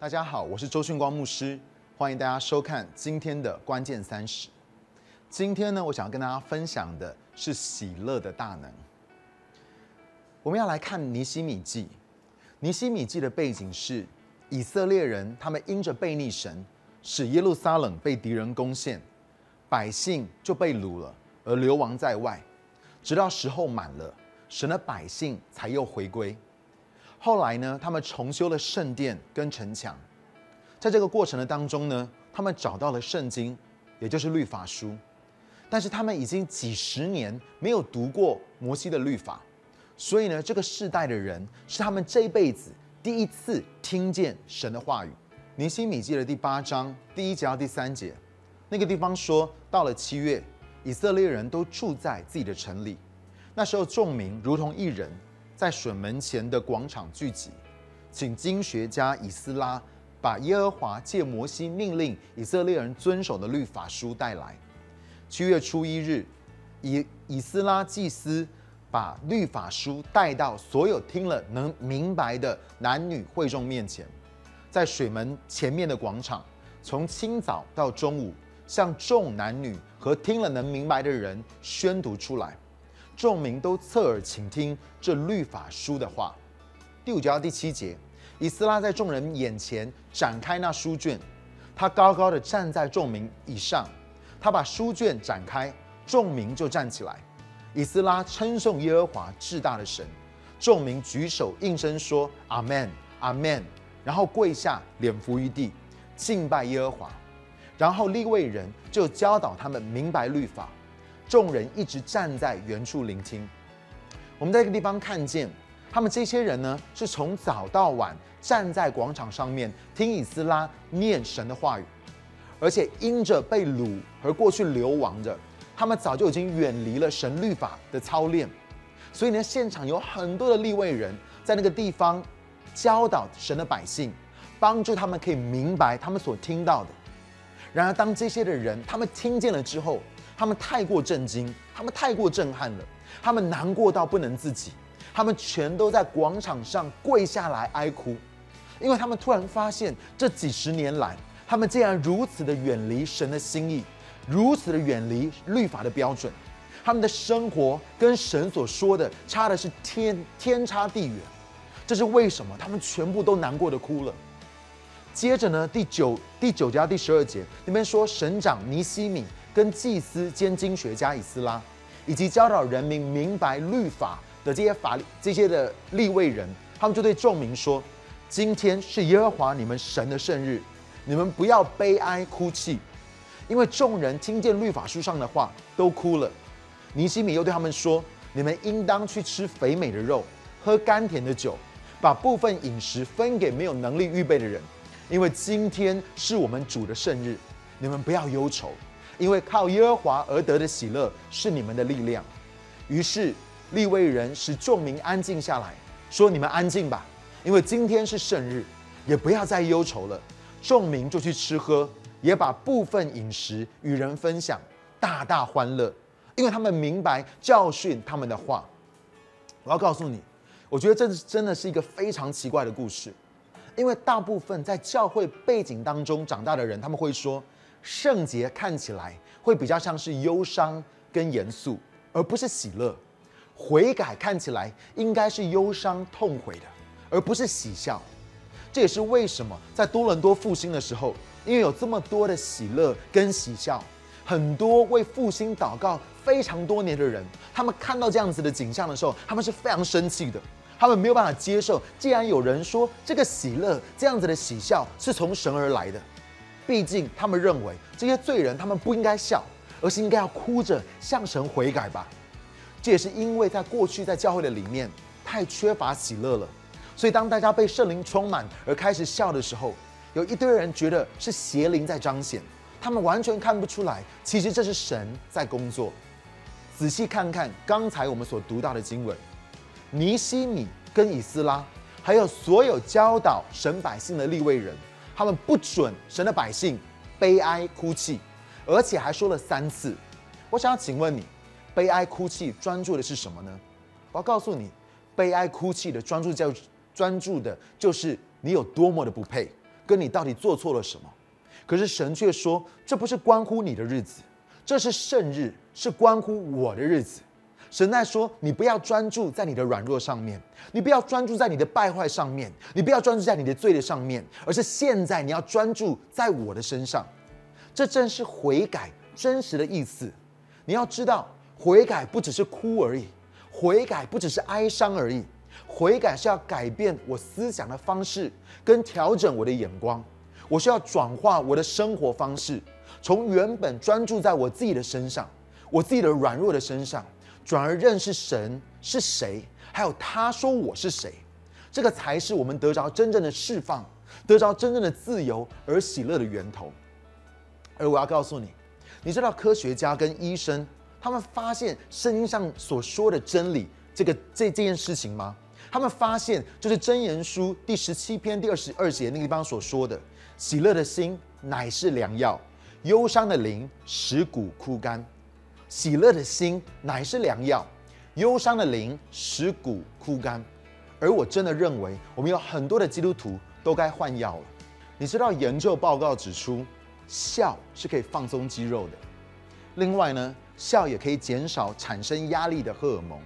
大家好，我是周训光牧师，欢迎大家收看今天的关键三十。今天呢，我想要跟大家分享的是喜乐的大能。我们要来看尼西米记。尼西米记的背景是以色列人，他们因着背逆神，使耶路撒冷被敌人攻陷，百姓就被掳了，而流亡在外，直到时候满了，神的百姓才又回归。后来呢，他们重修了圣殿跟城墙，在这个过程的当中呢，他们找到了圣经，也就是律法书，但是他们已经几十年没有读过摩西的律法。所以呢，这个世代的人是他们这一辈子第一次听见神的话语。尼西米记的第八章第一节到第三节，那个地方说，到了七月，以色列人都住在自己的城里。那时候众民如同一人，在水门前的广场聚集，请经学家以斯拉把耶和华借摩西命令以色列人遵守的律法书带来。七月初一日，以以斯拉祭司。把律法书带到所有听了能明白的男女会众面前，在水门前面的广场，从清早到中午，向众男女和听了能明白的人宣读出来。众民都侧耳倾听这律法书的话。第五节到第七节，以斯拉在众人眼前展开那书卷，他高高的站在众民以上，他把书卷展开，众民就站起来。以斯拉称颂耶和华至大的神，众民举手应声说：“阿门，阿门。”然后跪下，脸伏于地，敬拜耶和华。然后立位人就教导他们明白律法。众人一直站在原处聆听。我们在这个地方看见，他们这些人呢，是从早到晚站在广场上面听以斯拉念神的话语，而且因着被掳而过去流亡着。他们早就已经远离了神律法的操练，所以呢，现场有很多的立位人在那个地方教导神的百姓，帮助他们可以明白他们所听到的。然而，当这些的人他们听见了之后，他们太过震惊，他们太过震撼了，他们难过到不能自己，他们全都在广场上跪下来哀哭，因为他们突然发现这几十年来，他们竟然如此的远离神的心意。如此的远离律法的标准，他们的生活跟神所说的差的是天天差地远。这是为什么？他们全部都难过的哭了。接着呢，第九第九节到第十二节那边说，省长尼西米跟祭司兼经学家以斯拉，以及教导人民明白律法的这些法律这些的立位人，他们就对众民说：今天是耶和华你们神的圣日，你们不要悲哀哭泣。因为众人听见律法书上的话，都哭了。尼西米又对他们说：“你们应当去吃肥美的肉，喝甘甜的酒，把部分饮食分给没有能力预备的人，因为今天是我们主的圣日。你们不要忧愁，因为靠耶和华而得的喜乐是你们的力量。”于是立位人使众民安静下来，说：“你们安静吧，因为今天是圣日，也不要再忧愁了。”众民就去吃喝。也把部分饮食与人分享，大大欢乐，因为他们明白教训他们的话。我要告诉你，我觉得这真的是一个非常奇怪的故事，因为大部分在教会背景当中长大的人，他们会说，圣洁看起来会比较像是忧伤跟严肃，而不是喜乐；悔改看起来应该是忧伤痛悔的，而不是喜笑。这也是为什么在多伦多复兴的时候。因为有这么多的喜乐跟喜笑，很多为复兴祷告非常多年的人，他们看到这样子的景象的时候，他们是非常生气的。他们没有办法接受，既然有人说这个喜乐这样子的喜笑是从神而来的，毕竟他们认为这些罪人他们不应该笑，而是应该要哭着向神悔改吧。这也是因为在过去在教会的里面太缺乏喜乐了，所以当大家被圣灵充满而开始笑的时候。有一堆人觉得是邪灵在彰显，他们完全看不出来，其实这是神在工作。仔细看看刚才我们所读到的经文，尼西米跟以斯拉，还有所有教导神百姓的立位人，他们不准神的百姓悲哀哭泣，而且还说了三次。我想要请问你，悲哀哭泣专注的是什么呢？我要告诉你，悲哀哭泣的专注叫专注的就是你有多么的不配。跟你到底做错了什么。可是神却说，这不是关乎你的日子，这是圣日，是关乎我的日子。神在说，你不要专注在你的软弱上面，你不要专注在你的败坏上面，你不要专注在你的罪的上面，而是现在你要专注在我的身上。这正是悔改真实的意思。你要知道，悔改不只是哭而已，悔改不只是哀伤而已，悔改是要改变我思想的方式，跟调整我的眼光。我需要转化我的生活方式，从原本专注在我自己的身上，我自己的软弱的身上，转而认识神是谁，还有他说我是谁，这个才是我们得着真正的释放，得着真正的自由而喜乐的源头。而我要告诉你，你知道科学家跟医生他们发现圣经上所说的真理，这个这这件事情吗？他们发现就是真言书第十七篇第二十二节那个地方所说的。喜乐的心乃是良药，忧伤的灵使骨枯干。喜乐的心乃是良药，忧伤的灵使骨枯干。而我真的认为，我们有很多的基督徒都该换药了。你知道，研究报告指出，笑是可以放松肌肉的。另外呢，笑也可以减少产生压力的荷尔蒙，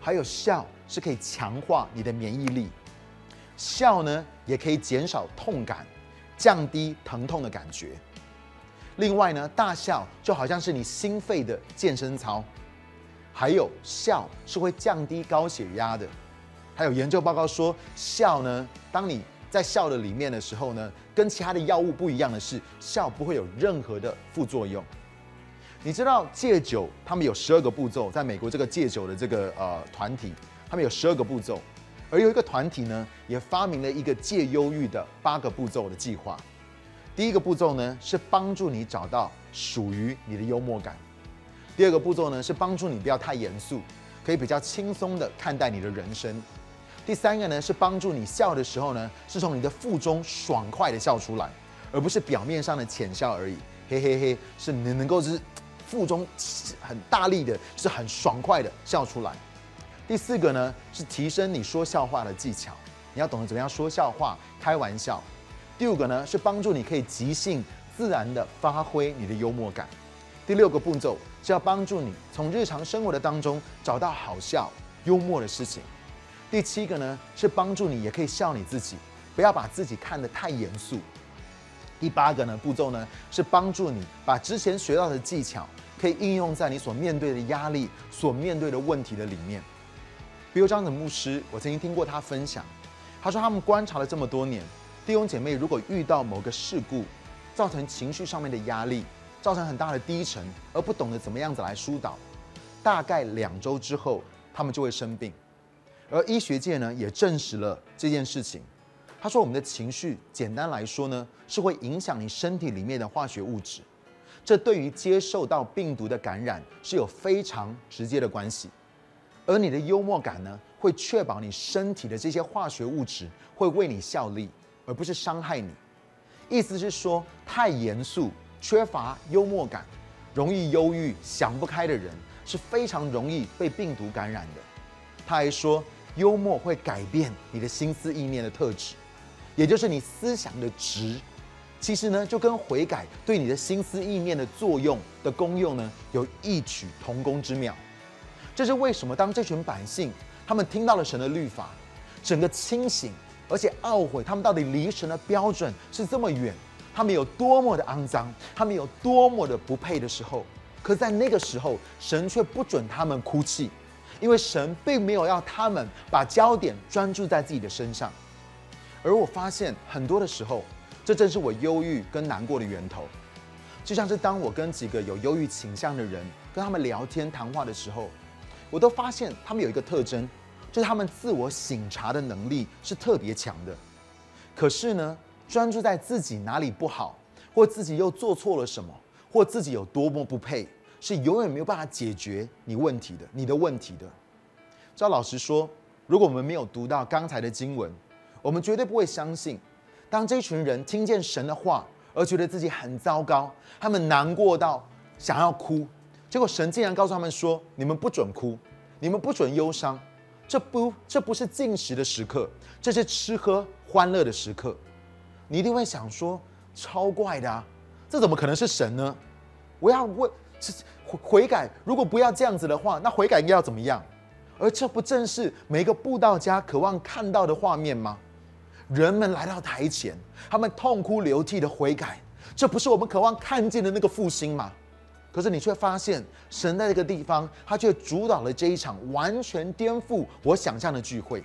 还有笑是可以强化你的免疫力。笑呢，也可以减少痛感。降低疼痛的感觉。另外呢，大笑就好像是你心肺的健身操，还有笑是会降低高血压的。还有研究报告说，笑呢，当你在笑的里面的时候呢，跟其他的药物不一样的是，笑不会有任何的副作用。你知道戒酒，他们有十二个步骤，在美国这个戒酒的这个呃团体，他们有十二个步骤。而有一个团体呢，也发明了一个戒忧郁的八个步骤的计划。第一个步骤呢，是帮助你找到属于你的幽默感；第二个步骤呢，是帮助你不要太严肃，可以比较轻松的看待你的人生；第三个呢，是帮助你笑的时候呢，是从你的腹中爽快的笑出来，而不是表面上的浅笑而已。嘿嘿嘿，是你能够是腹中很大力的，是很爽快的笑出来。第四个呢，是提升你说笑话的技巧，你要懂得怎么样说笑话、开玩笑。第五个呢，是帮助你可以即兴自然的发挥你的幽默感。第六个步骤是要帮助你从日常生活的当中找到好笑、幽默的事情。第七个呢，是帮助你也可以笑你自己，不要把自己看得太严肃。第八个呢步骤呢，是帮助你把之前学到的技巧可以应用在你所面对的压力、所面对的问题的里面。比如张子牧师，我曾经听过他分享，他说他们观察了这么多年，弟兄姐妹如果遇到某个事故，造成情绪上面的压力，造成很大的低沉，而不懂得怎么样子来疏导，大概两周之后，他们就会生病。而医学界呢，也证实了这件事情。他说，我们的情绪，简单来说呢，是会影响你身体里面的化学物质，这对于接受到病毒的感染是有非常直接的关系。而你的幽默感呢，会确保你身体的这些化学物质会为你效力，而不是伤害你。意思是说，太严肃、缺乏幽默感、容易忧郁、想不开的人，是非常容易被病毒感染的。他还说，幽默会改变你的心思意念的特质，也就是你思想的值。其实呢，就跟悔改对你的心思意念的作用的功用呢，有异曲同工之妙。这是为什么？当这群百姓他们听到了神的律法，整个清醒，而且懊悔，他们到底离神的标准是这么远，他们有多么的肮脏，他们有多么的不配的时候，可在那个时候，神却不准他们哭泣，因为神并没有要他们把焦点专注在自己的身上。而我发现很多的时候，这正是我忧郁跟难过的源头。就像是当我跟几个有忧郁倾向的人跟他们聊天谈话的时候。我都发现他们有一个特征，就是他们自我省察的能力是特别强的。可是呢，专注在自己哪里不好，或自己又做错了什么，或自己有多么不配，是永远没有办法解决你问题的，你的问题的。赵老师说，如果我们没有读到刚才的经文，我们绝对不会相信，当这群人听见神的话而觉得自己很糟糕，他们难过到想要哭。结果神竟然告诉他们说：“你们不准哭，你们不准忧伤，这不这不是进食的时刻，这是吃喝欢乐的时刻。”你一定会想说，超怪的啊，这怎么可能是神呢？我要问，悔悔改，如果不要这样子的话，那悔改应该要怎么样？而这不正是每一个布道家渴望看到的画面吗？人们来到台前，他们痛哭流涕的悔改，这不是我们渴望看见的那个复兴吗？可是你却发现，神在这个地方，他却主导了这一场完全颠覆我想象的聚会。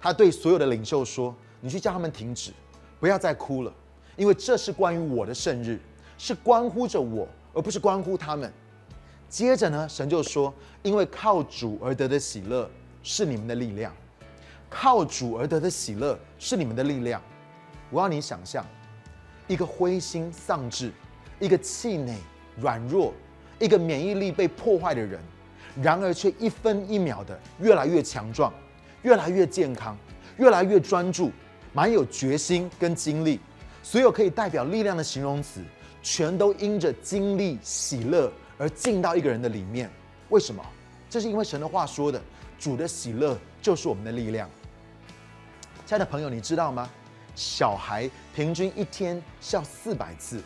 他对所有的领袖说：“你去叫他们停止，不要再哭了，因为这是关于我的圣日，是关乎着我，而不是关乎他们。”接着呢，神就说：“因为靠主而得的喜乐是你们的力量，靠主而得的喜乐是你们的力量。”我要你想象，一个灰心丧志，一个气馁。软弱，一个免疫力被破坏的人，然而却一分一秒的越来越强壮，越来越健康，越来越专注，蛮有决心跟精力。所有可以代表力量的形容词，全都因着经历喜乐而进到一个人的里面。为什么？这是因为神的话说的，主的喜乐就是我们的力量。亲爱的朋友，你知道吗？小孩平均一天笑四百次。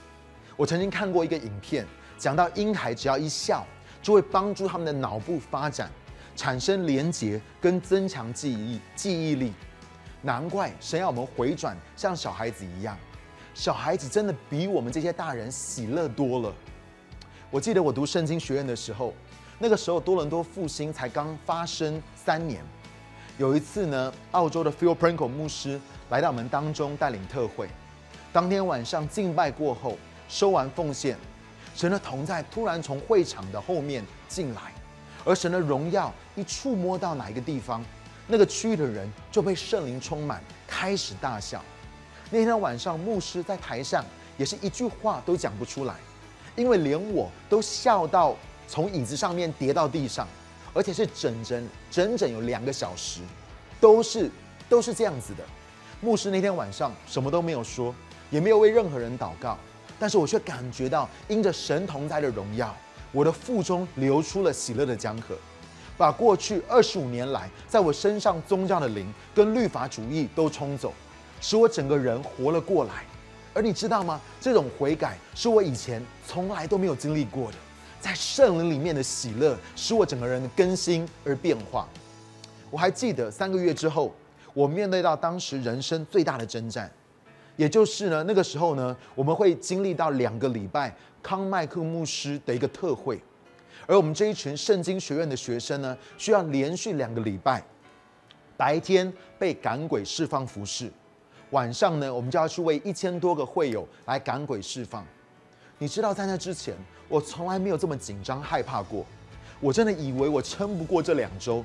我曾经看过一个影片。讲到婴孩只要一笑，就会帮助他们的脑部发展，产生连结跟增强记忆记忆力。难怪神要我们回转，像小孩子一样。小孩子真的比我们这些大人喜乐多了。我记得我读圣经学院的时候，那个时候多伦多复兴才刚发生三年。有一次呢，澳洲的 Phil Pringle 牧师来到我们当中带领特会。当天晚上敬拜过后，收完奉献。神的同在突然从会场的后面进来，而神的荣耀一触摸到哪一个地方，那个区域的人就被圣灵充满，开始大笑。那天晚上，牧师在台上也是一句话都讲不出来，因为连我都笑到从椅子上面跌到地上，而且是整整整整有两个小时，都是都是这样子的。牧师那天晚上什么都没有说，也没有为任何人祷告。但是我却感觉到，因着神同在的荣耀，我的腹中流出了喜乐的江河，把过去二十五年来在我身上宗教的灵跟律法主义都冲走，使我整个人活了过来。而你知道吗？这种悔改是我以前从来都没有经历过的，在圣灵里面的喜乐，使我整个人更新而变化。我还记得三个月之后，我面对到当时人生最大的征战。也就是呢，那个时候呢，我们会经历到两个礼拜康麦克牧师的一个特会，而我们这一群圣经学院的学生呢，需要连续两个礼拜，白天被赶鬼释放服侍，晚上呢，我们就要去为一千多个会友来赶鬼释放。你知道，在那之前，我从来没有这么紧张害怕过，我真的以为我撑不过这两周，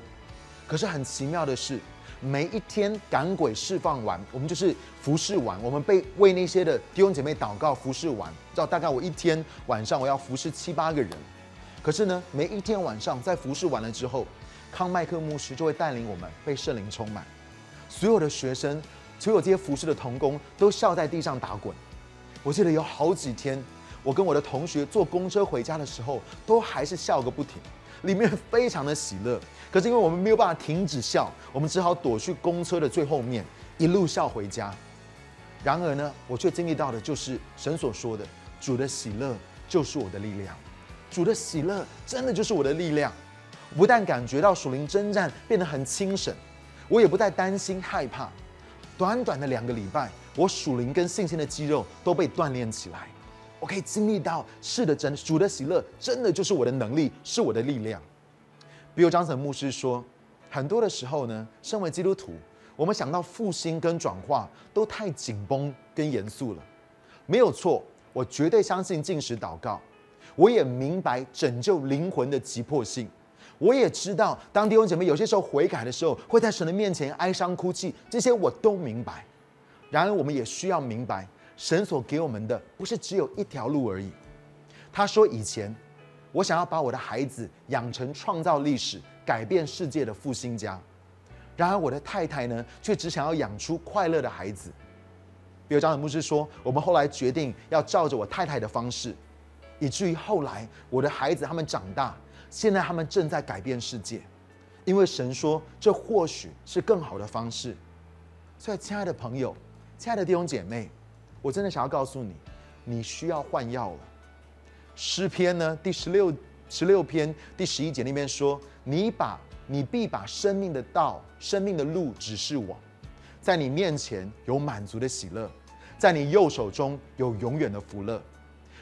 可是很奇妙的是。每一天赶鬼释放完，我们就是服侍完，我们被为那些的弟兄姐妹祷告服侍完，知道大概我一天晚上我要服侍七八个人。可是呢，每一天晚上在服侍完了之后，康麦克牧师就会带领我们被圣灵充满，所有的学生，所有这些服侍的童工都笑在地上打滚。我记得有好几天，我跟我的同学坐公车回家的时候，都还是笑个不停。里面非常的喜乐，可是因为我们没有办法停止笑，我们只好躲去公车的最后面，一路笑回家。然而呢，我却经历到的就是神所说的：“主的喜乐就是我的力量。”主的喜乐真的就是我的力量。不但感觉到属灵征战变得很轻省，我也不再担心害怕。短短的两个礼拜，我属灵跟信心的肌肉都被锻炼起来。我可以经历到，是的，真主的喜乐真的就是我的能力，是我的力量。比如张晨牧师说，很多的时候呢，身为基督徒，我们想到复兴跟转化都太紧绷跟严肃了。没有错，我绝对相信进食祷告，我也明白拯救灵魂的急迫性，我也知道当弟兄姐妹有些时候悔改的时候，会在神的面前哀伤哭泣，这些我都明白。然而，我们也需要明白。神所给我们的不是只有一条路而已。他说：“以前我想要把我的孩子养成创造历史、改变世界的复兴家，然而我的太太呢，却只想要养出快乐的孩子。”比如张子牧师说：“我们后来决定要照着我太太的方式，以至于后来我的孩子他们长大，现在他们正在改变世界，因为神说这或许是更好的方式。”所以，亲爱的朋友，亲爱的弟兄姐妹。我真的想要告诉你，你需要换药了。诗篇呢，第十六十六篇第十一节那边说：“你把你必把生命的道、生命的路指示我，在你面前有满足的喜乐，在你右手中有永远的福乐。”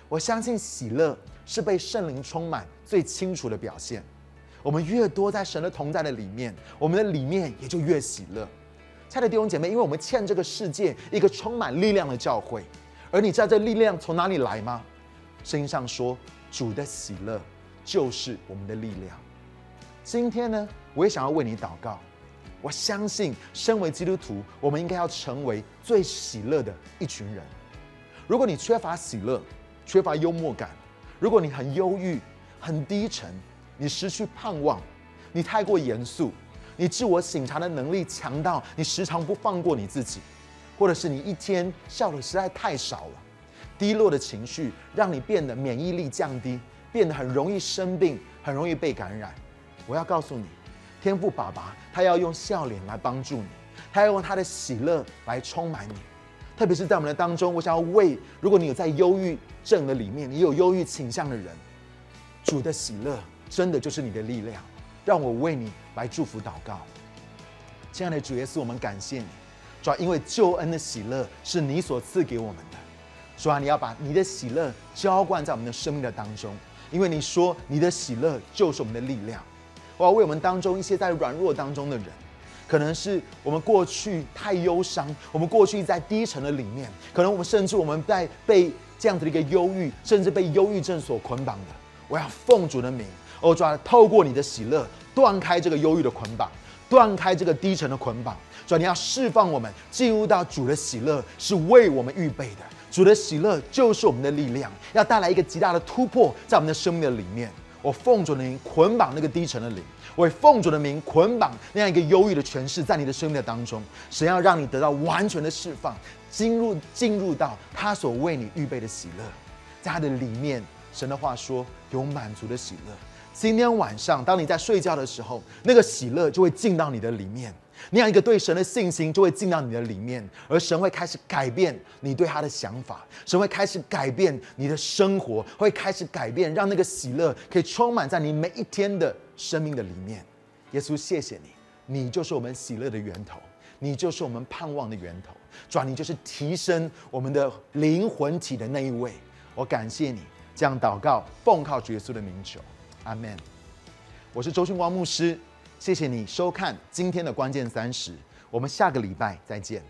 我相信喜乐是被圣灵充满最清楚的表现。我们越多在神的同在的里面，我们的里面也就越喜乐。亲爱的弟兄姐妹，因为我们欠这个世界一个充满力量的教会，而你知道这力量从哪里来吗？圣经上说，主的喜乐就是我们的力量。今天呢，我也想要为你祷告。我相信，身为基督徒，我们应该要成为最喜乐的一群人。如果你缺乏喜乐，缺乏幽默感，如果你很忧郁、很低沉，你失去盼望，你太过严肃，你自我省察的能力强到你时常不放过你自己，或者是你一天笑的实在太少了，低落的情绪让你变得免疫力降低，变得很容易生病，很容易被感染。我要告诉你，天赋爸爸他要用笑脸来帮助你，他要用他的喜乐来充满你。特别是在我们的当中，我想要为如果你有在忧郁症的里面，你有忧郁倾向的人，主的喜乐。真的就是你的力量，让我为你来祝福祷告。亲爱的主耶稣，我们感谢你，主要因为救恩的喜乐是你所赐给我们的。主啊，你要把你的喜乐浇灌在我们的生命的当中，因为你说你的喜乐就是我们的力量。我要为我们当中一些在软弱当中的人，可能是我们过去太忧伤，我们过去在低沉的里面，可能我们甚至我们在被这样子的一个忧郁，甚至被忧郁症所捆绑的。我要奉主的名。哦，主啊，透过你的喜乐断开这个忧郁的捆绑，断开这个低沉的捆绑。主啊，你要释放我们进入到主的喜乐，是为我们预备的。主的喜乐就是我们的力量，要带来一个极大的突破在我们的生命的里面。我奉主的名捆绑那个低沉的灵，我奉主的名捆绑那样一个忧郁的权势在你的生命的当中。神要让你得到完全的释放，进入进入到他所为你预备的喜乐，在他的里面，神的话说有满足的喜乐。今天晚上，当你在睡觉的时候，那个喜乐就会进到你的里面，那样一个对神的信心就会进到你的里面，而神会开始改变你对他的想法，神会开始改变你的生活，会开始改变，让那个喜乐可以充满在你每一天的生命的里面。耶稣，谢谢你，你就是我们喜乐的源头，你就是我们盼望的源头，主，你就是提升我们的灵魂体的那一位。我感谢你，这样祷告，奉靠耶稣的名求。阿门。我是周训光牧师，谢谢你收看今天的关键三十，我们下个礼拜再见。